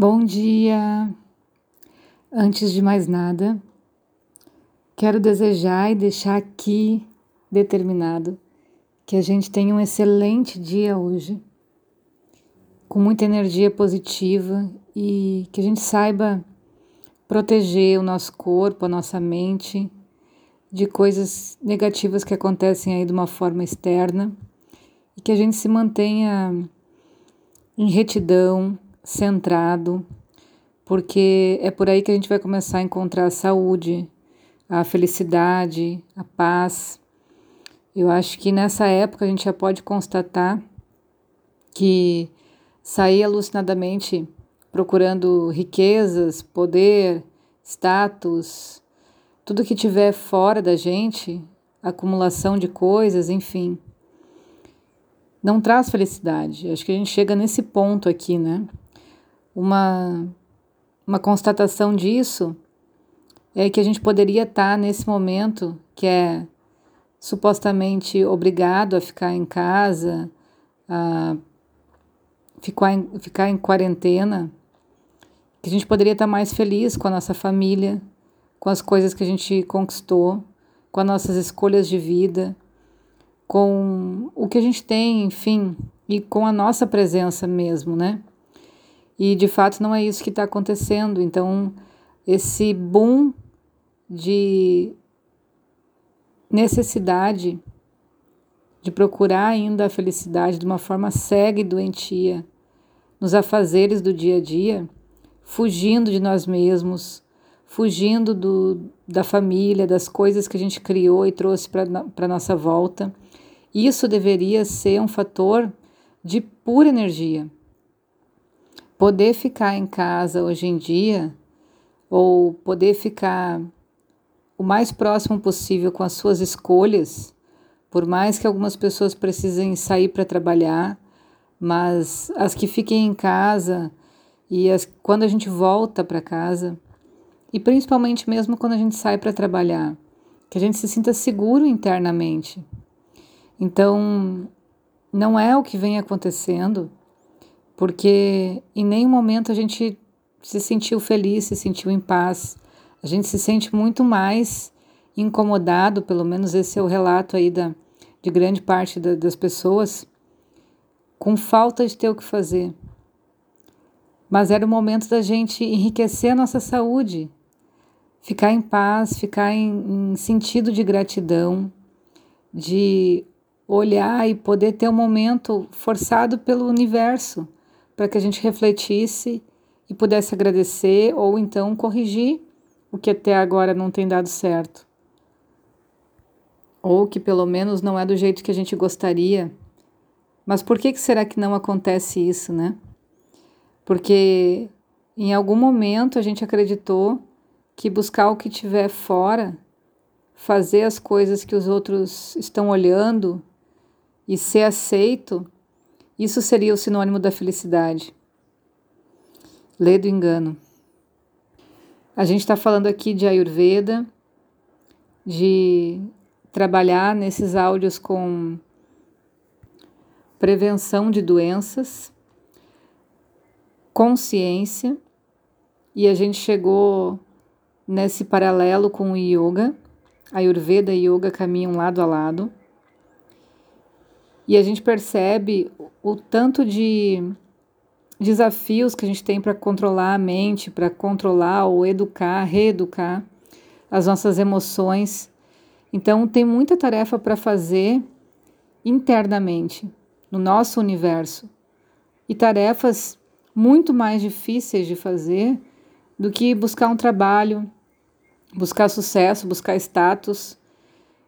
Bom dia! Antes de mais nada, quero desejar e deixar aqui determinado que a gente tenha um excelente dia hoje, com muita energia positiva e que a gente saiba proteger o nosso corpo, a nossa mente de coisas negativas que acontecem aí de uma forma externa e que a gente se mantenha em retidão centrado, porque é por aí que a gente vai começar a encontrar a saúde, a felicidade, a paz. Eu acho que nessa época a gente já pode constatar que sair alucinadamente procurando riquezas, poder, status, tudo que tiver fora da gente, acumulação de coisas, enfim, não traz felicidade. Acho que a gente chega nesse ponto aqui, né? Uma, uma constatação disso é que a gente poderia estar nesse momento que é supostamente obrigado a ficar em casa, a ficar em, ficar em quarentena, que a gente poderia estar mais feliz com a nossa família, com as coisas que a gente conquistou, com as nossas escolhas de vida, com o que a gente tem, enfim, e com a nossa presença mesmo, né? E de fato não é isso que está acontecendo. Então, esse boom de necessidade de procurar ainda a felicidade de uma forma cega e doentia nos afazeres do dia a dia, fugindo de nós mesmos, fugindo do, da família, das coisas que a gente criou e trouxe para a nossa volta. Isso deveria ser um fator de pura energia poder ficar em casa hoje em dia, ou poder ficar o mais próximo possível com as suas escolhas, por mais que algumas pessoas precisem sair para trabalhar, mas as que fiquem em casa e as, quando a gente volta para casa, e principalmente mesmo quando a gente sai para trabalhar, que a gente se sinta seguro internamente. Então, não é o que vem acontecendo porque em nenhum momento a gente se sentiu feliz, se sentiu em paz. A gente se sente muito mais incomodado, pelo menos esse é o relato aí da, de grande parte da, das pessoas, com falta de ter o que fazer. Mas era o momento da gente enriquecer a nossa saúde, ficar em paz, ficar em, em sentido de gratidão, de olhar e poder ter um momento forçado pelo universo para que a gente refletisse e pudesse agradecer ou então corrigir o que até agora não tem dado certo. Ou que pelo menos não é do jeito que a gente gostaria. Mas por que, que será que não acontece isso, né? Porque em algum momento a gente acreditou que buscar o que tiver fora, fazer as coisas que os outros estão olhando e ser aceito isso seria o sinônimo da felicidade. Lê do engano. A gente está falando aqui de Ayurveda, de trabalhar nesses áudios com prevenção de doenças, consciência, e a gente chegou nesse paralelo com o yoga. Ayurveda e yoga caminham lado a lado. E a gente percebe o tanto de desafios que a gente tem para controlar a mente, para controlar ou educar, reeducar as nossas emoções. Então, tem muita tarefa para fazer internamente, no nosso universo. E tarefas muito mais difíceis de fazer do que buscar um trabalho, buscar sucesso, buscar status.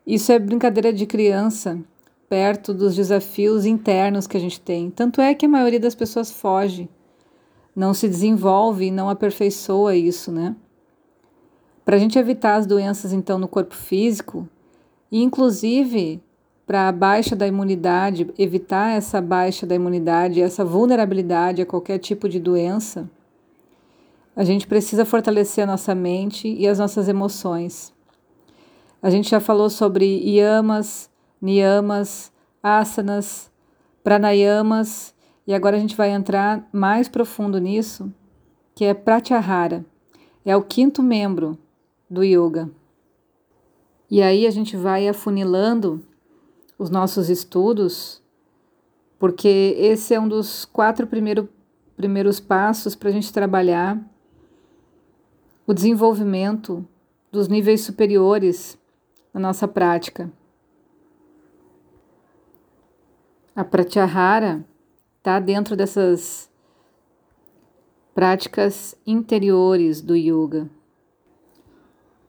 Isso é brincadeira de criança perto dos desafios internos que a gente tem. Tanto é que a maioria das pessoas foge, não se desenvolve não aperfeiçoa isso, né? Para a gente evitar as doenças, então, no corpo físico, e inclusive para a baixa da imunidade, evitar essa baixa da imunidade, essa vulnerabilidade a qualquer tipo de doença, a gente precisa fortalecer a nossa mente e as nossas emoções. A gente já falou sobre yamas, niyamas, asanas, pranayamas, e agora a gente vai entrar mais profundo nisso, que é Pratyahara. É o quinto membro do yoga. E aí a gente vai afunilando os nossos estudos, porque esse é um dos quatro primeiro, primeiros passos para a gente trabalhar o desenvolvimento dos níveis superiores na nossa prática. A Pratyahara está dentro dessas práticas interiores do yoga,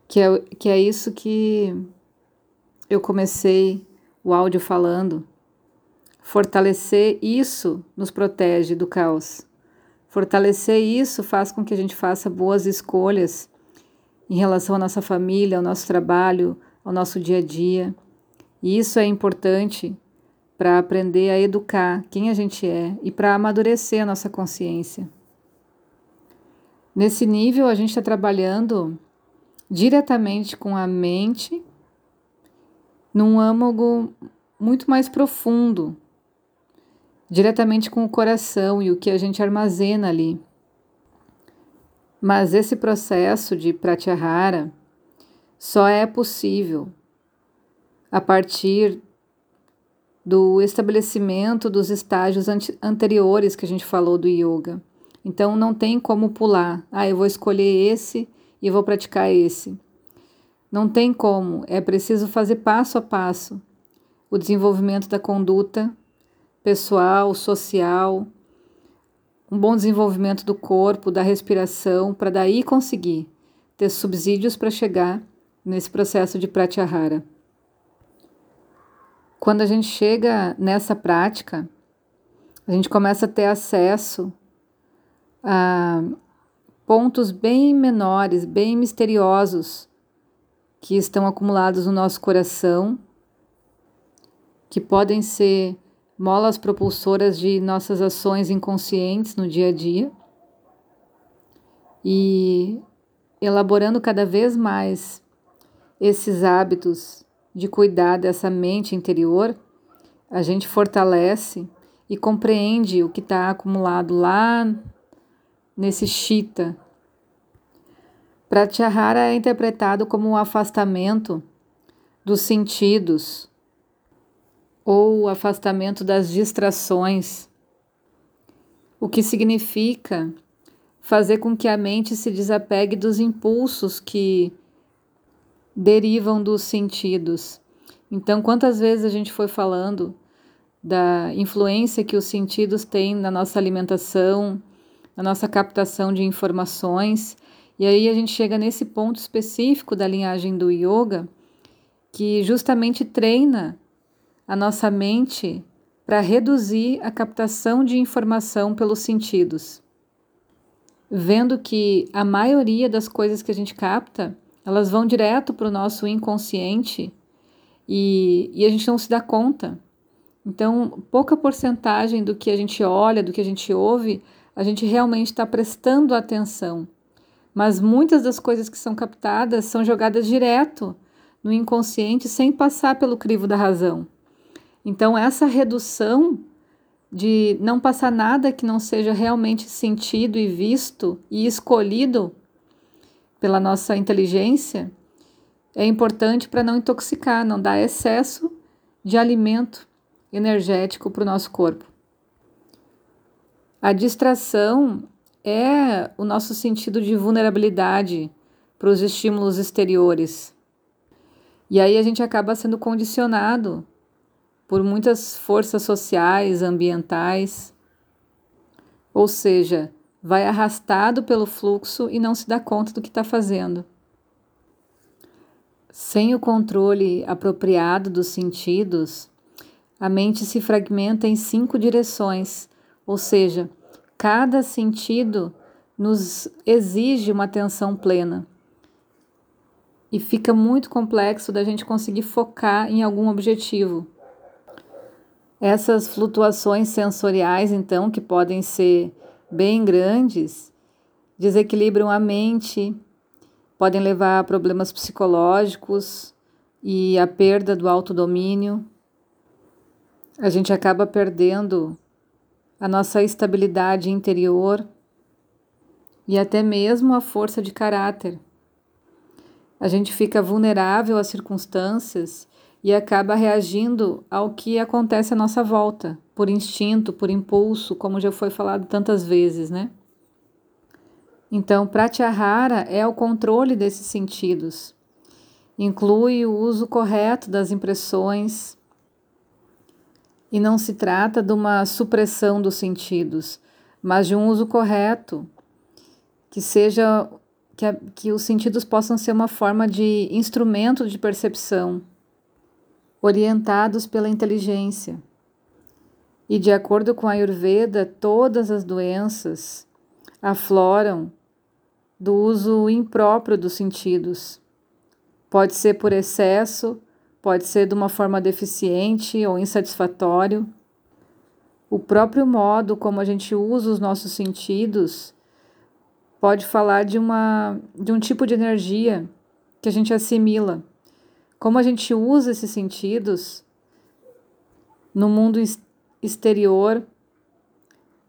que é, que é isso que eu comecei o áudio falando. Fortalecer isso nos protege do caos. Fortalecer isso faz com que a gente faça boas escolhas em relação à nossa família, ao nosso trabalho, ao nosso dia a dia. E isso é importante para aprender a educar quem a gente é e para amadurecer a nossa consciência. Nesse nível, a gente está trabalhando diretamente com a mente num âmago muito mais profundo, diretamente com o coração e o que a gente armazena ali. Mas esse processo de pratyahara só é possível a partir do estabelecimento dos estágios anteriores que a gente falou do yoga. Então não tem como pular. Ah, eu vou escolher esse e vou praticar esse. Não tem como, é preciso fazer passo a passo o desenvolvimento da conduta pessoal, social, um bom desenvolvimento do corpo, da respiração, para daí conseguir ter subsídios para chegar nesse processo de pratyahara. Quando a gente chega nessa prática, a gente começa a ter acesso a pontos bem menores, bem misteriosos que estão acumulados no nosso coração, que podem ser molas propulsoras de nossas ações inconscientes no dia a dia. E elaborando cada vez mais esses hábitos de cuidar dessa mente interior, a gente fortalece e compreende o que está acumulado lá nesse chita. Pratyahara é interpretado como um afastamento dos sentidos ou o afastamento das distrações, o que significa fazer com que a mente se desapegue dos impulsos que derivam dos sentidos. Então, quantas vezes a gente foi falando da influência que os sentidos têm na nossa alimentação, na nossa captação de informações. E aí a gente chega nesse ponto específico da linhagem do yoga, que justamente treina a nossa mente para reduzir a captação de informação pelos sentidos. Vendo que a maioria das coisas que a gente capta, elas vão direto para o nosso inconsciente e, e a gente não se dá conta. Então, pouca porcentagem do que a gente olha, do que a gente ouve, a gente realmente está prestando atenção. Mas muitas das coisas que são captadas são jogadas direto no inconsciente sem passar pelo crivo da razão. Então, essa redução de não passar nada que não seja realmente sentido e visto e escolhido pela nossa inteligência é importante para não intoxicar, não dar excesso de alimento energético para o nosso corpo. A distração é o nosso sentido de vulnerabilidade para os estímulos exteriores. E aí a gente acaba sendo condicionado por muitas forças sociais, ambientais, ou seja, vai arrastado pelo fluxo e não se dá conta do que está fazendo. Sem o controle apropriado dos sentidos, a mente se fragmenta em cinco direções ou seja, cada sentido nos exige uma atenção plena. E fica muito complexo da gente conseguir focar em algum objetivo. Essas flutuações sensoriais, então, que podem ser bem grandes, desequilibram a mente, podem levar a problemas psicológicos e a perda do autodomínio. A gente acaba perdendo a nossa estabilidade interior e até mesmo a força de caráter. A gente fica vulnerável às circunstâncias e acaba reagindo ao que acontece à nossa volta, por instinto, por impulso, como já foi falado tantas vezes, né? Então, pratyahara é o controle desses sentidos. Inclui o uso correto das impressões e não se trata de uma supressão dos sentidos, mas de um uso correto que seja que, que os sentidos possam ser uma forma de instrumento de percepção, orientados pela inteligência. E de acordo com a Ayurveda, todas as doenças afloram do uso impróprio dos sentidos. Pode ser por excesso, pode ser de uma forma deficiente ou insatisfatório. O próprio modo como a gente usa os nossos sentidos pode falar de, uma, de um tipo de energia que a gente assimila. Como a gente usa esses sentidos no mundo exterior,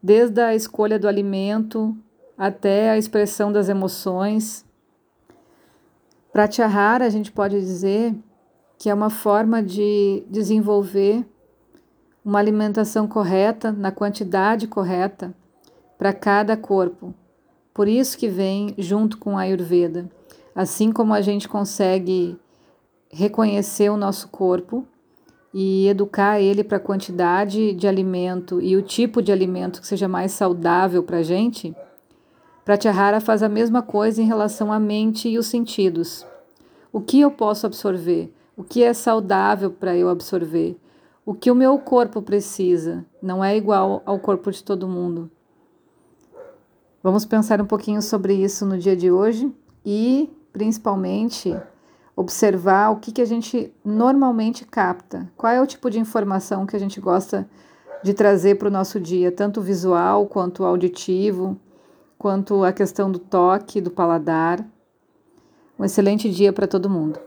desde a escolha do alimento até a expressão das emoções. Pratyahara, a gente pode dizer que é uma forma de desenvolver uma alimentação correta, na quantidade correta, para cada corpo. Por isso que vem junto com a Ayurveda. Assim como a gente consegue reconhecer o nosso corpo e educar ele para a quantidade de alimento e o tipo de alimento que seja mais saudável para a gente, Pratyahara faz a mesma coisa em relação à mente e os sentidos. O que eu posso absorver? O que é saudável para eu absorver? O que o meu corpo precisa? Não é igual ao corpo de todo mundo. Vamos pensar um pouquinho sobre isso no dia de hoje e, principalmente, observar o que, que a gente normalmente capta. Qual é o tipo de informação que a gente gosta de trazer para o nosso dia, tanto visual quanto auditivo, quanto a questão do toque, do paladar. Um excelente dia para todo mundo.